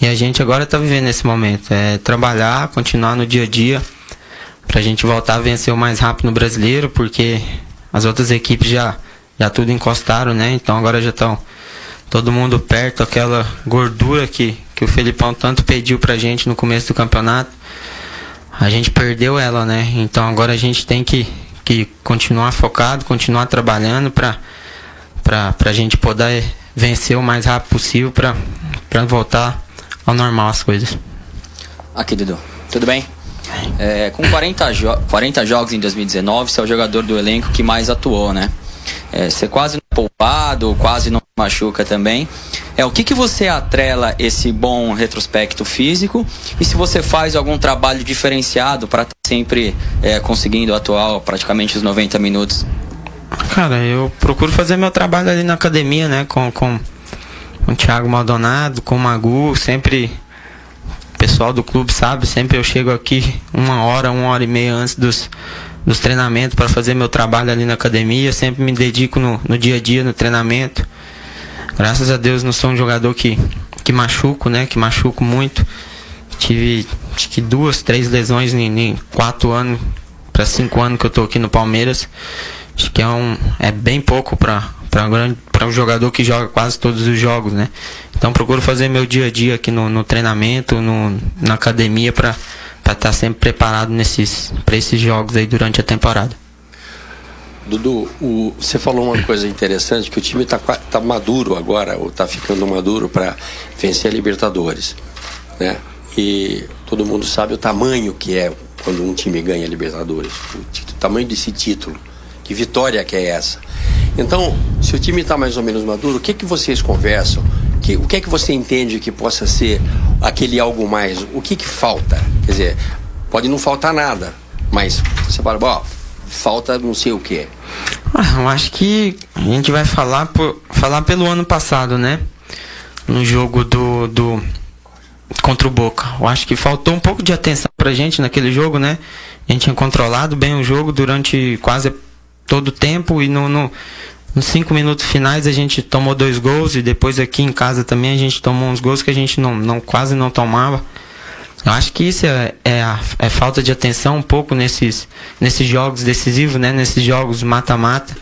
E a gente agora está vivendo esse momento. É trabalhar, continuar no dia a dia, para a gente voltar a vencer o mais rápido no brasileiro, porque as outras equipes já já tudo encostaram, né? Então agora já estão todo mundo perto, aquela gordura que, que o Felipão tanto pediu pra gente no começo do campeonato. A gente perdeu ela, né? Então agora a gente tem que, que continuar focado, continuar trabalhando pra, pra, pra gente poder vencer o mais rápido possível pra, pra voltar ao normal as coisas. Aqui, Dudu. Tudo bem? É, com 40, jo 40 jogos em 2019, você é o jogador do elenco que mais atuou, né? É, você quase não é poupado, quase não machuca também. É o que, que você atrela esse bom retrospecto físico e se você faz algum trabalho diferenciado para estar tá sempre é, conseguindo atuar praticamente os 90 minutos? Cara, eu procuro fazer meu trabalho ali na academia, né? Com, com, com o Thiago Maldonado, com o Magu, sempre o pessoal do clube sabe, sempre eu chego aqui uma hora, uma hora e meia antes dos, nos treinamentos para fazer meu trabalho ali na academia. Sempre me dedico no, no dia a dia, no treinamento. Graças a Deus não sou um jogador que, que machuco, né? Que machuco muito. Tive acho que duas, três lesões em, em quatro anos para cinco anos que eu tô aqui no Palmeiras. Acho que é um é bem pouco para para um jogador que joga quase todos os jogos, né? Então procuro fazer meu dia a dia aqui no, no treinamento, no, na academia para estar tá sempre preparado nesses para esses jogos aí durante a temporada. Dudu, o, você falou uma coisa interessante que o time está tá maduro agora, ou está ficando maduro para vencer a Libertadores, né? E todo mundo sabe o tamanho que é quando um time ganha a Libertadores, o, o tamanho desse título, que vitória que é essa. Então, se o time está mais ou menos maduro, o que que vocês conversam? Que, o que é que você entende que possa ser aquele algo mais? O que que falta? Quer dizer, pode não faltar nada, mas você fala, ó, falta não sei o que. Ah, eu acho que a gente vai falar por, falar pelo ano passado, né? No jogo do, do contra o Boca. Eu acho que faltou um pouco de atenção pra gente naquele jogo, né? A gente tinha controlado bem o jogo durante quase todo o tempo e no, no nos cinco minutos finais a gente tomou dois gols e depois aqui em casa também a gente tomou uns gols que a gente não, não quase não tomava. Eu acho que isso é, é, a, é falta de atenção um pouco nesses, nesses jogos decisivos, né? Nesses jogos mata-mata,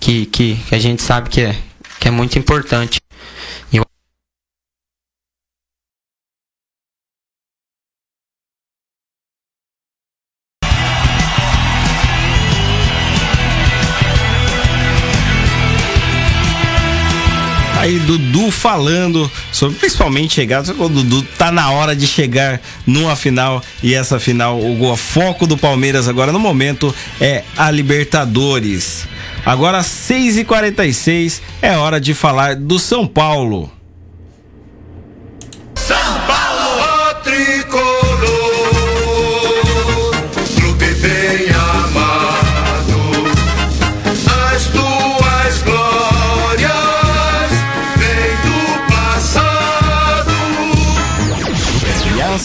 que, que, que a gente sabe que é, que é muito importante. Falando sobre principalmente chegar, o Dudu tá na hora de chegar numa final e essa final, o foco do Palmeiras agora no momento é a Libertadores. Agora 6h46 é hora de falar do São Paulo.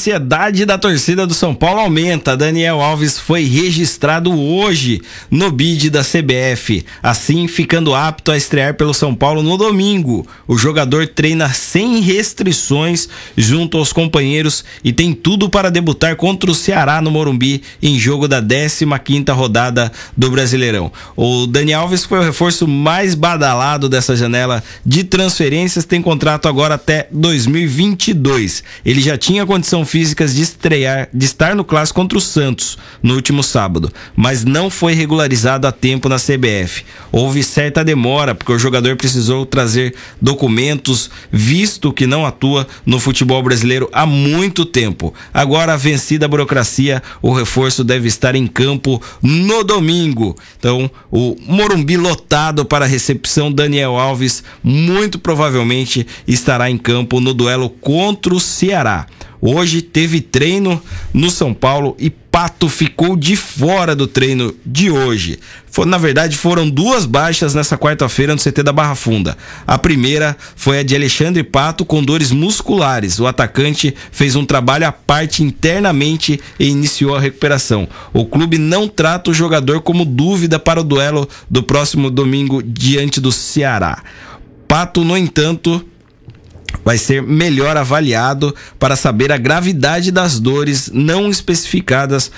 Ansiedade da torcida do São Paulo aumenta. Daniel Alves foi registrado hoje no bid da CBF, assim ficando apto a estrear pelo São Paulo no domingo. O jogador treina sem restrições junto aos companheiros e tem tudo para debutar contra o Ceará no Morumbi em jogo da 15ª rodada do Brasileirão. O Daniel Alves foi o reforço mais badalado dessa janela de transferências, tem contrato agora até 2022. Ele já tinha condição física de estrear, de estar no clássico contra o Santos no último sábado, mas não foi regularizado a tempo na CBF. Houve certa demora porque o jogador precisou trazer documentos, visto que não atua no futebol brasileiro há muito tempo. Agora, vencida a burocracia, o reforço deve estar em campo no domingo. Então, o Morumbi lotado para a recepção Daniel Alves muito provavelmente estará em campo no duelo contra o Ceará. Hoje teve treino no São Paulo e Pato ficou de fora do treino de hoje. For, na verdade, foram duas baixas nessa quarta-feira no CT da Barra Funda. A primeira foi a de Alexandre Pato com dores musculares. O atacante fez um trabalho à parte internamente e iniciou a recuperação. O clube não trata o jogador como dúvida para o duelo do próximo domingo diante do Ceará. Pato, no entanto, vai ser melhor avaliado para saber a gravidade das dores não especificadas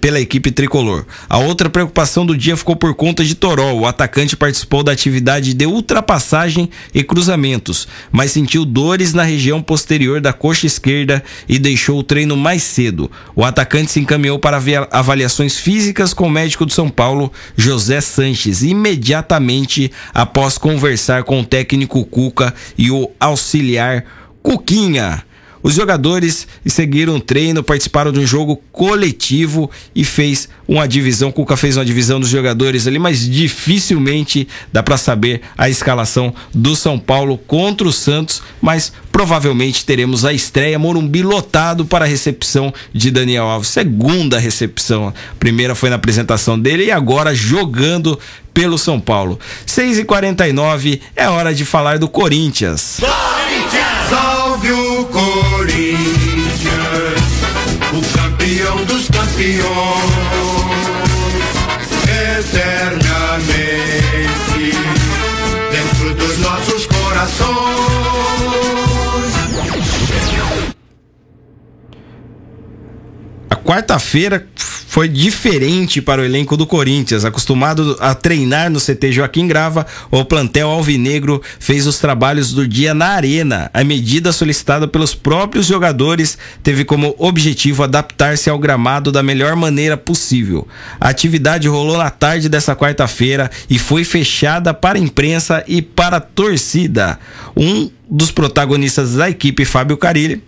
pela equipe tricolor. A outra preocupação do dia ficou por conta de Toró. O atacante participou da atividade de ultrapassagem e cruzamentos, mas sentiu dores na região posterior da coxa esquerda e deixou o treino mais cedo. O atacante se encaminhou para avaliações físicas com o médico de São Paulo, José Sanches, imediatamente após conversar com o técnico Cuca e o auxiliar Cuquinha. Os jogadores seguiram o treino, participaram de um jogo coletivo e fez uma divisão. Cuca fez uma divisão dos jogadores ali, mas dificilmente dá para saber a escalação do São Paulo contra o Santos. Mas provavelmente teremos a estreia Morumbi lotado para a recepção de Daniel Alves. Segunda recepção. A primeira foi na apresentação dele e agora jogando pelo São Paulo. 6h49 é hora de falar do Corinthians. Corinthians! O Corinthians, o campeão dos campeões, eternamente dentro dos nossos corações. A quarta-feira foi diferente para o elenco do Corinthians. Acostumado a treinar no CT Joaquim Grava, o plantel alvinegro fez os trabalhos do dia na arena. A medida solicitada pelos próprios jogadores teve como objetivo adaptar-se ao gramado da melhor maneira possível. A atividade rolou na tarde dessa quarta-feira e foi fechada para a imprensa e para a torcida. Um dos protagonistas da equipe, Fábio Carilli,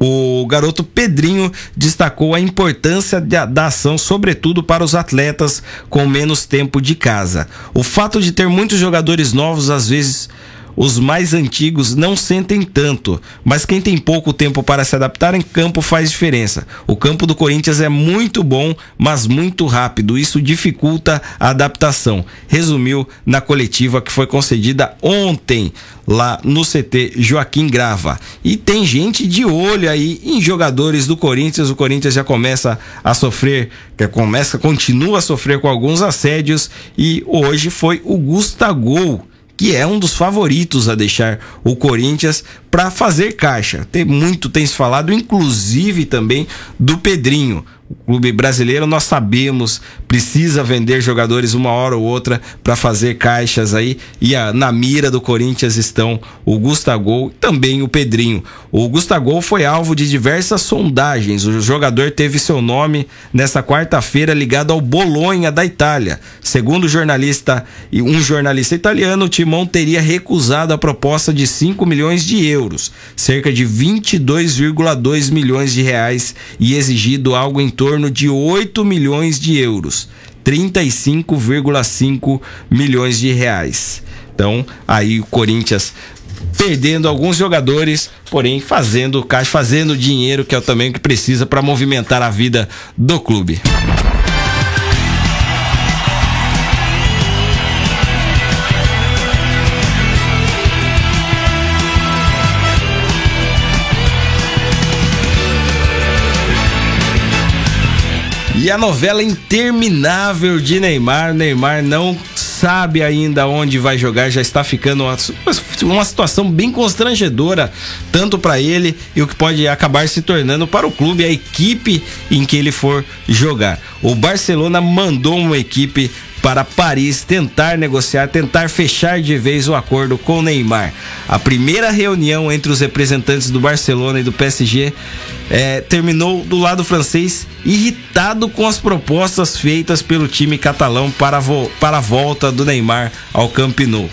o garoto Pedrinho destacou a importância da, ação, sobretudo para os atletas com menos tempo de casa. O fato de ter muitos jogadores novos, às vezes, os mais antigos não sentem tanto, mas quem tem pouco tempo para se adaptar em campo faz diferença. O campo do Corinthians é muito bom, mas muito rápido. Isso dificulta a adaptação. Resumiu na coletiva que foi concedida ontem lá no CT Joaquim Grava. E tem gente de olho aí em jogadores do Corinthians. O Corinthians já começa a sofrer, começa, continua a sofrer com alguns assédios e hoje foi o Gustavo que é um dos favoritos a deixar o Corinthians para fazer caixa. Tem muito tem se falado, inclusive também do Pedrinho o clube brasileiro nós sabemos precisa vender jogadores uma hora ou outra para fazer caixas aí e a, na mira do Corinthians estão o Gustavo e também o Pedrinho. O Gustavo foi alvo de diversas sondagens. O jogador teve seu nome nesta quarta-feira ligado ao Bolonha da Itália. Segundo o jornalista e um jornalista italiano, o Timão teria recusado a proposta de 5 milhões de euros, cerca de 22,2 milhões de reais e exigido algo em torno de 8 milhões de euros, 35,5 milhões de reais. Então, aí o Corinthians perdendo alguns jogadores, porém fazendo caixa, fazendo dinheiro, que é também o que precisa para movimentar a vida do clube. E a novela interminável de Neymar. Neymar não sabe ainda onde vai jogar, já está ficando uma, uma situação bem constrangedora, tanto para ele e o que pode acabar se tornando para o clube, a equipe em que ele for jogar. O Barcelona mandou uma equipe para Paris tentar negociar, tentar fechar de vez o acordo com Neymar. A primeira reunião entre os representantes do Barcelona e do PSG é, terminou do lado francês irritado com as propostas feitas pelo time catalão para, para a volta do Neymar ao Camp Nou.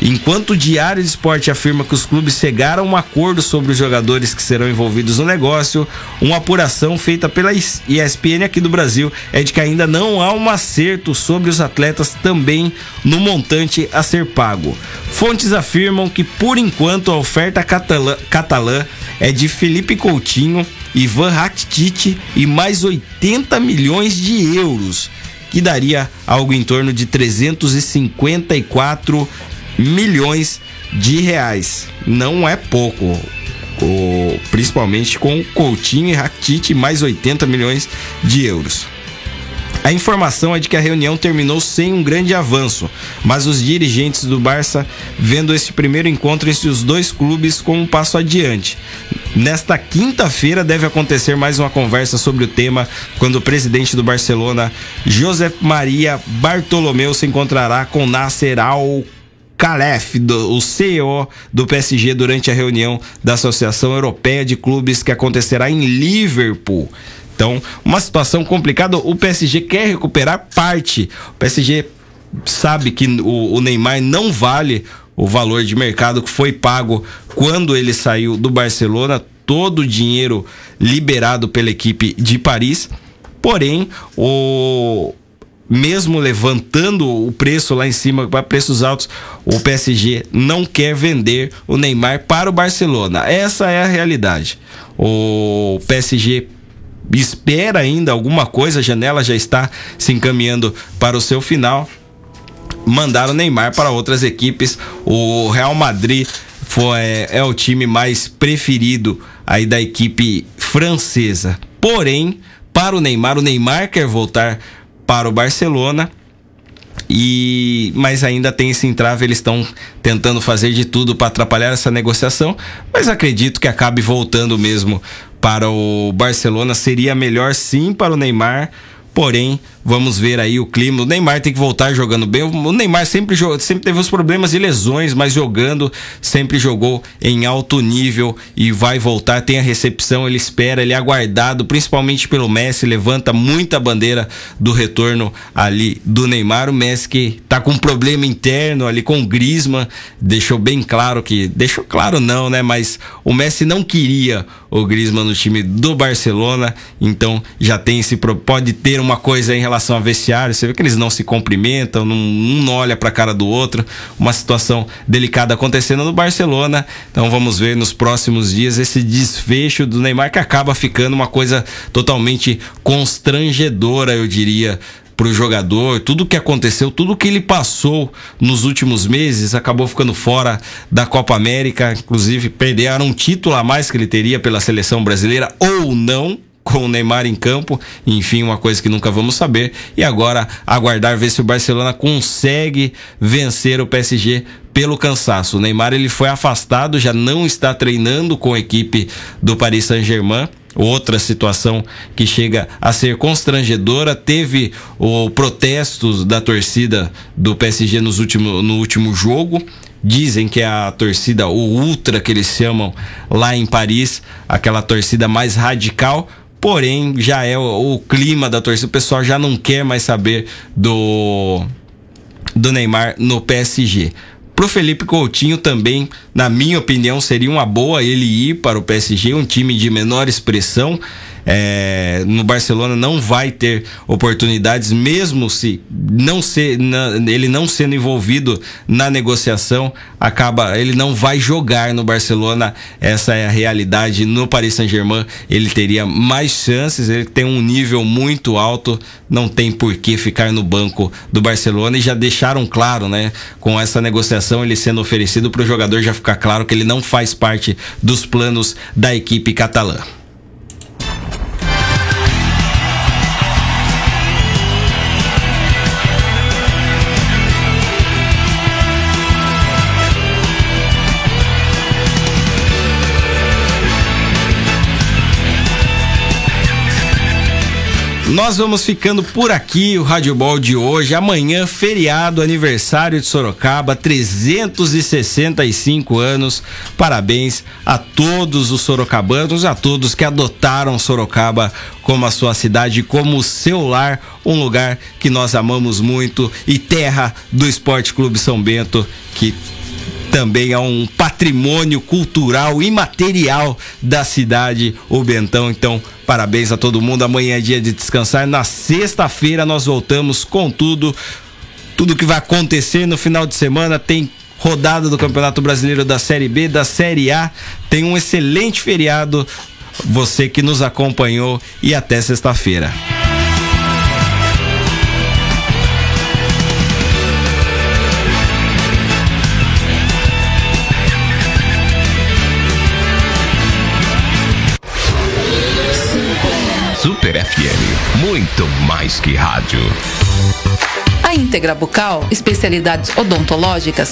Enquanto o Diário de Esporte afirma que os clubes chegaram a um acordo sobre os jogadores que serão envolvidos no negócio, uma apuração feita pela ESPN aqui do Brasil é de que ainda não há um acerto sobre os atletas também no montante a ser pago. Fontes afirmam que, por enquanto, a oferta catalã, catalã é de Felipe Coutinho, Ivan Rakitic e mais 80 milhões de euros, que daria algo em torno de 354 milhões de reais. Não é pouco. O, principalmente com Coutinho e Rakitic mais 80 milhões de euros. A informação é de que a reunião terminou sem um grande avanço, mas os dirigentes do Barça vendo esse primeiro encontro entre os dois clubes como um passo adiante. Nesta quinta-feira deve acontecer mais uma conversa sobre o tema, quando o presidente do Barcelona, José Maria Bartolomeu, se encontrará com Nasser Al Calef, do, o CEO do PSG, durante a reunião da Associação Europeia de Clubes que acontecerá em Liverpool. Então, uma situação complicada. O PSG quer recuperar parte. O PSG sabe que o, o Neymar não vale o valor de mercado que foi pago quando ele saiu do Barcelona, todo o dinheiro liberado pela equipe de Paris. Porém, o, mesmo levantando o preço lá em cima para preços altos, o PSG não quer vender o Neymar para o Barcelona. Essa é a realidade. O PSG espera ainda alguma coisa, a janela já está se encaminhando para o seu final. Mandaram o Neymar para outras equipes. O Real Madrid foi, é, é o time mais preferido aí da equipe francesa. Porém, para o Neymar, o Neymar quer voltar para o Barcelona. E mas ainda tem esse entrave, eles estão tentando fazer de tudo para atrapalhar essa negociação, mas acredito que acabe voltando mesmo para o Barcelona. Seria melhor sim para o Neymar, porém Vamos ver aí o clima. O Neymar tem que voltar jogando bem. O Neymar sempre, sempre teve os problemas de lesões, mas jogando, sempre jogou em alto nível e vai voltar. Tem a recepção, ele espera, ele é aguardado, principalmente pelo Messi. Levanta muita bandeira do retorno ali do Neymar. O Messi que tá com um problema interno ali com o Grisman. Deixou bem claro que. Deixou claro não, né? Mas o Messi não queria o Grisman no time do Barcelona. Então já tem esse. Pode ter uma coisa em relação a vestiário, você vê que eles não se cumprimentam, não, um olha para a cara do outro, uma situação delicada acontecendo no Barcelona. Então vamos ver nos próximos dias esse desfecho do Neymar que acaba ficando uma coisa totalmente constrangedora, eu diria, para o jogador, tudo que aconteceu, tudo que ele passou nos últimos meses, acabou ficando fora da Copa América, inclusive perderam um título a mais que ele teria pela seleção brasileira ou não, com o Neymar em campo, enfim, uma coisa que nunca vamos saber. E agora aguardar ver se o Barcelona consegue vencer o PSG pelo cansaço. O Neymar ele foi afastado, já não está treinando com a equipe do Paris Saint-Germain. Outra situação que chega a ser constrangedora, teve o protestos da torcida do PSG nos último, no último jogo. Dizem que é a torcida, o Ultra que eles chamam lá em Paris, aquela torcida mais radical, porém já é o, o, clima da torcida, o pessoal já não quer mais saber do do Neymar no PSG. Pro Felipe Coutinho também, na minha opinião, seria uma boa ele ir para o PSG, um time de menor expressão é, no Barcelona não vai ter oportunidades, mesmo se não ser, na, ele não sendo envolvido na negociação, acaba ele não vai jogar no Barcelona. Essa é a realidade. No Paris Saint-Germain ele teria mais chances, ele tem um nível muito alto, não tem por que ficar no banco do Barcelona e já deixaram claro, né, com essa negociação ele sendo oferecido para o jogador já ficar claro que ele não faz parte dos planos da equipe catalã. Nós vamos ficando por aqui, o Rádio Ball de hoje. Amanhã, feriado, aniversário de Sorocaba, 365 anos. Parabéns a todos os sorocabanos, a todos que adotaram Sorocaba como a sua cidade, como o seu lar, um lugar que nós amamos muito e terra do Esporte Clube São Bento, que também é um patrimônio cultural imaterial da cidade, o Bentão. Então, parabéns a todo mundo. Amanhã é dia de descansar. Na sexta-feira nós voltamos com tudo. Tudo que vai acontecer no final de semana tem rodada do Campeonato Brasileiro da Série B, da Série A. Tem um excelente feriado. Você que nos acompanhou e até sexta-feira. Super FM, muito mais que rádio. A Íntegra Bucal, especialidades odontológicas,